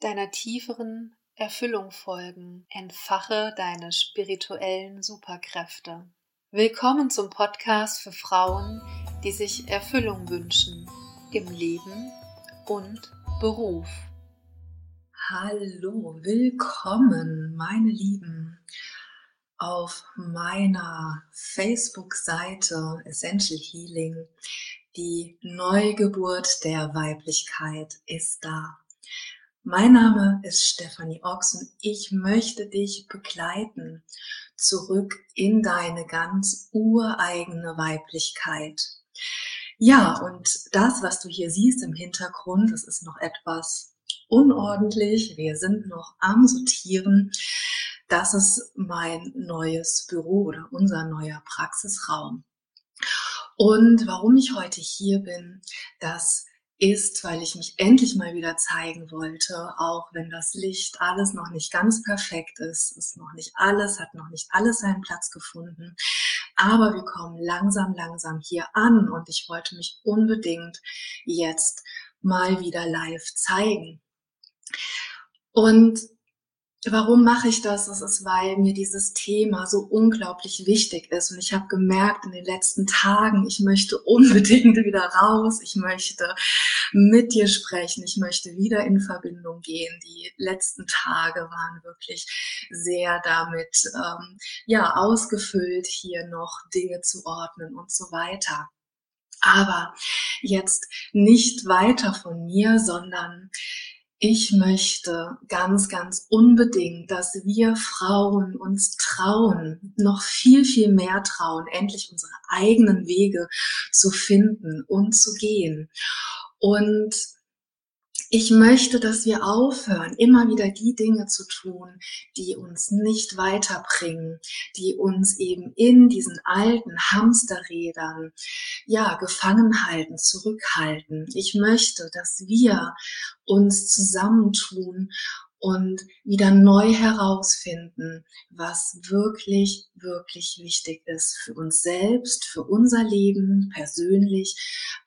deiner tieferen Erfüllung folgen. Entfache deine spirituellen Superkräfte. Willkommen zum Podcast für Frauen, die sich Erfüllung wünschen im Leben und Beruf. Hallo, willkommen, meine Lieben, auf meiner Facebook-Seite Essential Healing. Die Neugeburt der Weiblichkeit ist da. Mein Name ist Stefanie Ochs und ich möchte dich begleiten zurück in deine ganz ureigene Weiblichkeit. Ja, und das, was du hier siehst im Hintergrund, das ist noch etwas unordentlich. Wir sind noch am Sortieren. Das ist mein neues Büro oder unser neuer Praxisraum. Und warum ich heute hier bin, das ist, weil ich mich endlich mal wieder zeigen wollte, auch wenn das Licht alles noch nicht ganz perfekt ist, ist noch nicht alles, hat noch nicht alles seinen Platz gefunden. Aber wir kommen langsam, langsam hier an und ich wollte mich unbedingt jetzt mal wieder live zeigen. Und Warum mache ich das? Das ist, weil mir dieses Thema so unglaublich wichtig ist. Und ich habe gemerkt in den letzten Tagen, ich möchte unbedingt wieder raus. Ich möchte mit dir sprechen. Ich möchte wieder in Verbindung gehen. Die letzten Tage waren wirklich sehr damit, ähm, ja, ausgefüllt, hier noch Dinge zu ordnen und so weiter. Aber jetzt nicht weiter von mir, sondern ich möchte ganz, ganz unbedingt, dass wir Frauen uns trauen, noch viel, viel mehr trauen, endlich unsere eigenen Wege zu finden und zu gehen. Und ich möchte, dass wir aufhören, immer wieder die Dinge zu tun, die uns nicht weiterbringen, die uns eben in diesen alten Hamsterrädern, ja, gefangen halten, zurückhalten. Ich möchte, dass wir uns zusammentun und wieder neu herausfinden, was wirklich, wirklich wichtig ist für uns selbst, für unser Leben persönlich,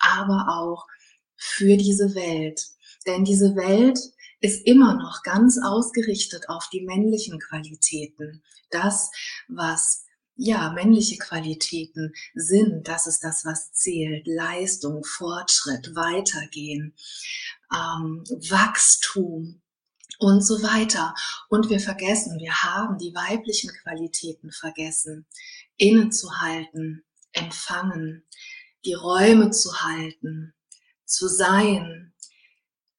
aber auch für diese Welt. Denn diese Welt ist immer noch ganz ausgerichtet auf die männlichen Qualitäten. Das, was ja, männliche Qualitäten sind, das ist das, was zählt. Leistung, Fortschritt, Weitergehen, ähm, Wachstum und so weiter. Und wir vergessen, wir haben die weiblichen Qualitäten vergessen. Innezuhalten, empfangen, die Räume zu halten, zu sein,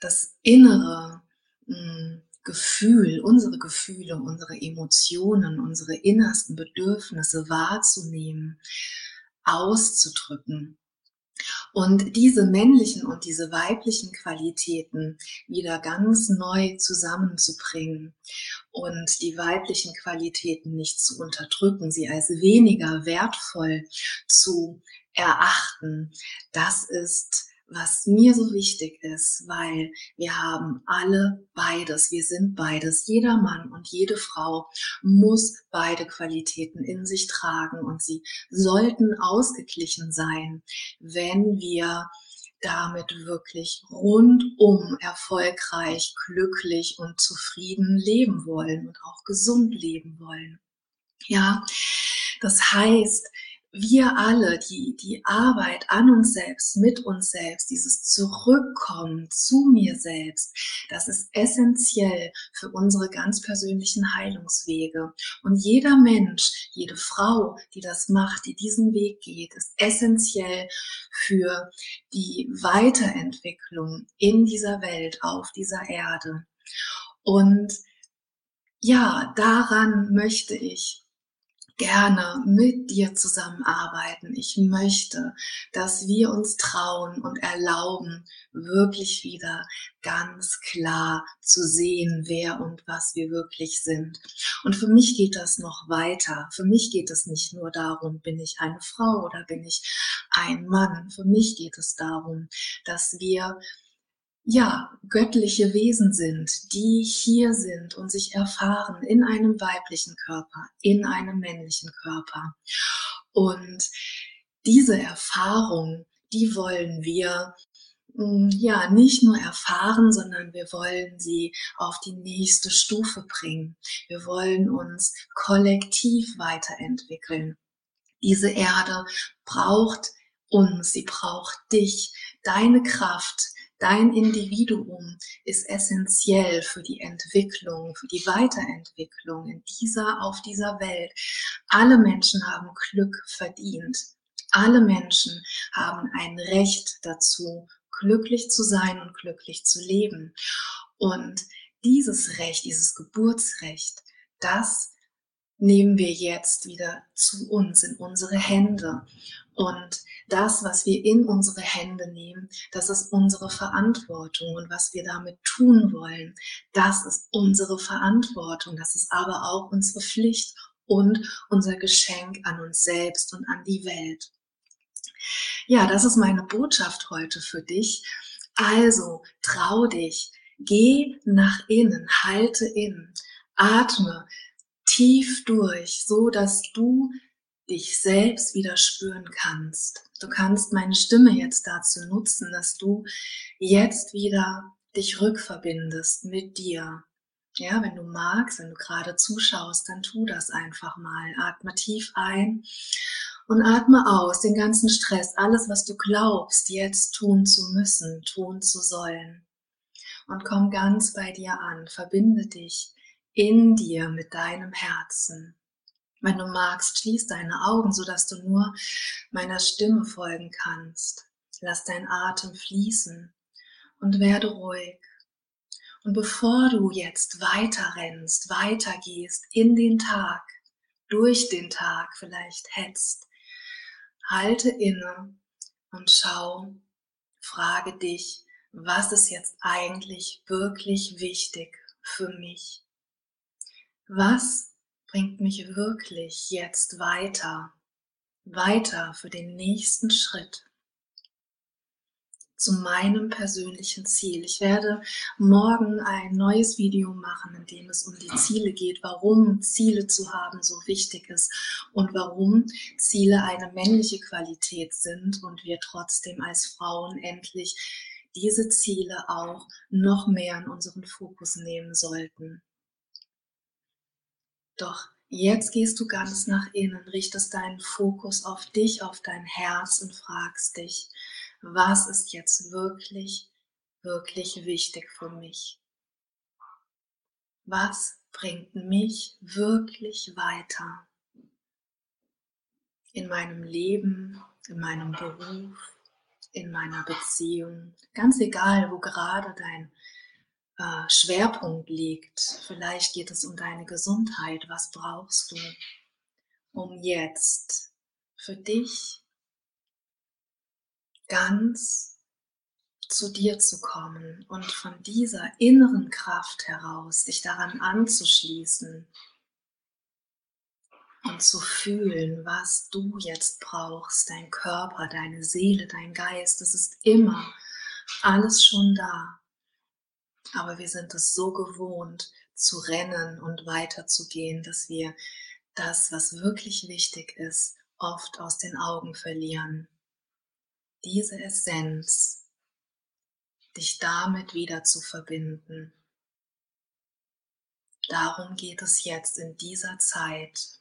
das innere mh, hm, Gefühl, unsere Gefühle, unsere Emotionen, unsere innersten Bedürfnisse wahrzunehmen, auszudrücken. Und diese männlichen und diese weiblichen Qualitäten wieder ganz neu zusammenzubringen und die weiblichen Qualitäten nicht zu unterdrücken, sie als weniger wertvoll zu erachten, das ist was mir so wichtig ist, weil wir haben alle beides, wir sind beides. Jeder Mann und jede Frau muss beide Qualitäten in sich tragen und sie sollten ausgeglichen sein, wenn wir damit wirklich rundum erfolgreich, glücklich und zufrieden leben wollen und auch gesund leben wollen. Ja, das heißt, wir alle, die, die Arbeit an uns selbst, mit uns selbst, dieses Zurückkommen zu mir selbst, das ist essentiell für unsere ganz persönlichen Heilungswege. Und jeder Mensch, jede Frau, die das macht, die diesen Weg geht, ist essentiell für die Weiterentwicklung in dieser Welt, auf dieser Erde. Und ja, daran möchte ich gerne mit dir zusammenarbeiten. Ich möchte, dass wir uns trauen und erlauben, wirklich wieder ganz klar zu sehen, wer und was wir wirklich sind. Und für mich geht das noch weiter. Für mich geht es nicht nur darum, bin ich eine Frau oder bin ich ein Mann. Für mich geht es darum, dass wir ja, göttliche Wesen sind, die hier sind und sich erfahren in einem weiblichen Körper, in einem männlichen Körper. Und diese Erfahrung, die wollen wir mm, ja, nicht nur erfahren, sondern wir wollen sie auf die nächste Stufe bringen. Wir wollen uns kollektiv weiterentwickeln. Diese Erde braucht uns, sie braucht dich, deine Kraft, dein Individuum ist essentiell für die Entwicklung, für die Weiterentwicklung in dieser, auf dieser Welt. Alle Menschen haben Glück verdient. Alle Menschen haben ein Recht dazu, glücklich zu sein und glücklich zu leben. Und dieses Recht, dieses Geburtsrecht, das nehmen wir jetzt wieder zu uns in unsere Hände. Und das, was wir in unsere Hände nehmen, das ist unsere Verantwortung. Und was wir damit tun wollen, das ist unsere Verantwortung. Das ist aber auch unsere Pflicht und unser Geschenk an uns selbst und an die Welt. Ja, das ist meine Botschaft heute für dich. Also, trau dich, geh nach innen, halte in, atme tief durch, so dass du dich selbst wieder spüren kannst. Du kannst meine Stimme jetzt dazu nutzen, dass du jetzt wieder dich rückverbindest mit dir. Ja, wenn du magst, wenn du gerade zuschaust, dann tu das einfach mal. Atme tief ein und atme aus den ganzen Stress, alles, was du glaubst, jetzt tun zu müssen, tun zu sollen. Und komm ganz bei dir an, verbinde dich in dir mit deinem Herzen. Wenn du magst, schließ deine Augen, sodass du nur meiner Stimme folgen kannst. Lass dein Atem fließen und werde ruhig. Und bevor du jetzt weiter rennst, weitergehst in den Tag, durch den Tag vielleicht hetzt, halte inne und schau, frage dich, was ist jetzt eigentlich wirklich wichtig für mich? Was bringt mich wirklich jetzt weiter, weiter für den nächsten Schritt? zu meinem persönlichen Ziel. Ich werde morgen ein neues Video machen, in dem es um die Ziele geht, warum Ziele zu haben so wichtig ist und warum Ziele eine männliche Qualität sind und wir trotzdem als Frauen endlich diese Ziele auch noch mehr in unseren Fokus nehmen sollten. Doch jetzt gehst du ganz nach innen, richtest deinen Fokus auf dich, auf dein Herz und fragst dich, was ist jetzt wirklich, wirklich wichtig für mich? Was bringt mich wirklich weiter in meinem Leben, in meinem Beruf, in meiner Beziehung? Ganz egal, wo gerade dein äh, Schwerpunkt liegt. Vielleicht geht es um deine Gesundheit. Was brauchst du, um jetzt für dich ganz zu dir zu kommen und von dieser inneren Kraft heraus dich daran anzuschließen und zu fühlen, was du jetzt brauchst, dein Körper, deine Seele, dein Geist, es ist immer alles schon da. Aber wir sind es so gewohnt zu rennen und weiterzugehen, dass wir das, was wirklich wichtig ist, oft aus den Augen verlieren diese Essenz, dich damit wieder zu verbinden. Darum geht es jetzt in dieser Zeit.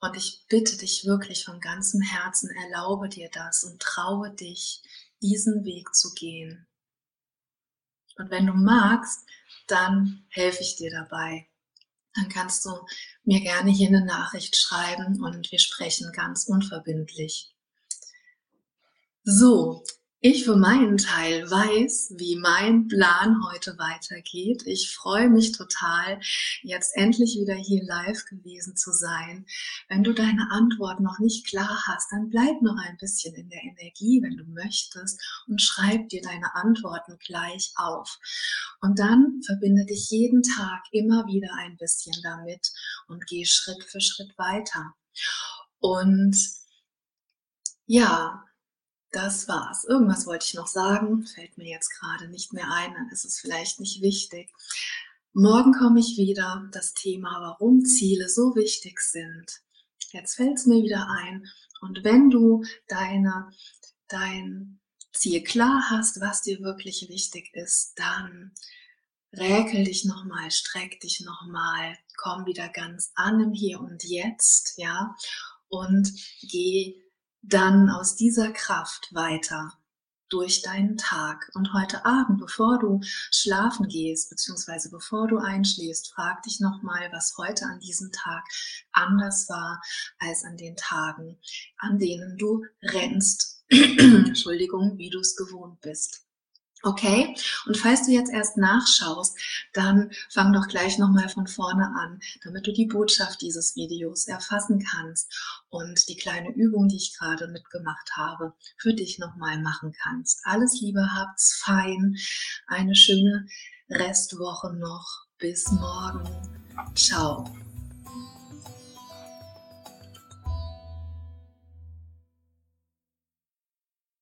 Und ich bitte dich wirklich von ganzem Herzen, erlaube dir das und traue dich, diesen Weg zu gehen. Und wenn du magst, dann helfe ich dir dabei. Dann kannst du mir gerne hier eine Nachricht schreiben und wir sprechen ganz unverbindlich. So, ich für meinen Teil weiß, wie mein Plan heute weitergeht. Ich freue mich total, jetzt endlich wieder hier live gewesen zu sein. Wenn du deine Antwort noch nicht klar hast, dann bleib noch ein bisschen in der Energie, wenn du möchtest, und schreib dir deine Antworten gleich auf. Und dann verbinde dich jeden Tag immer wieder ein bisschen damit und geh Schritt für Schritt weiter. Und ja, das war's. Irgendwas wollte ich noch sagen, fällt mir jetzt gerade nicht mehr ein, dann ist es vielleicht nicht wichtig. Morgen komme ich wieder, das Thema, warum Ziele so wichtig sind. Jetzt fällt es mir wieder ein. Und wenn du deine, dein Ziel klar hast, was dir wirklich wichtig ist, dann räkel dich nochmal, streck dich nochmal, komm wieder ganz an im Hier und Jetzt, ja, und geh dann aus dieser Kraft weiter durch deinen Tag. Und heute Abend, bevor du schlafen gehst, beziehungsweise bevor du einschläfst, frag dich nochmal, was heute an diesem Tag anders war als an den Tagen, an denen du rennst. Entschuldigung, wie du es gewohnt bist. Okay? Und falls du jetzt erst nachschaust, dann fang doch gleich nochmal von vorne an, damit du die Botschaft dieses Videos erfassen kannst und die kleine Übung, die ich gerade mitgemacht habe, für dich nochmal machen kannst. Alles Liebe, habt's fein. Eine schöne Restwoche noch. Bis morgen. Ciao.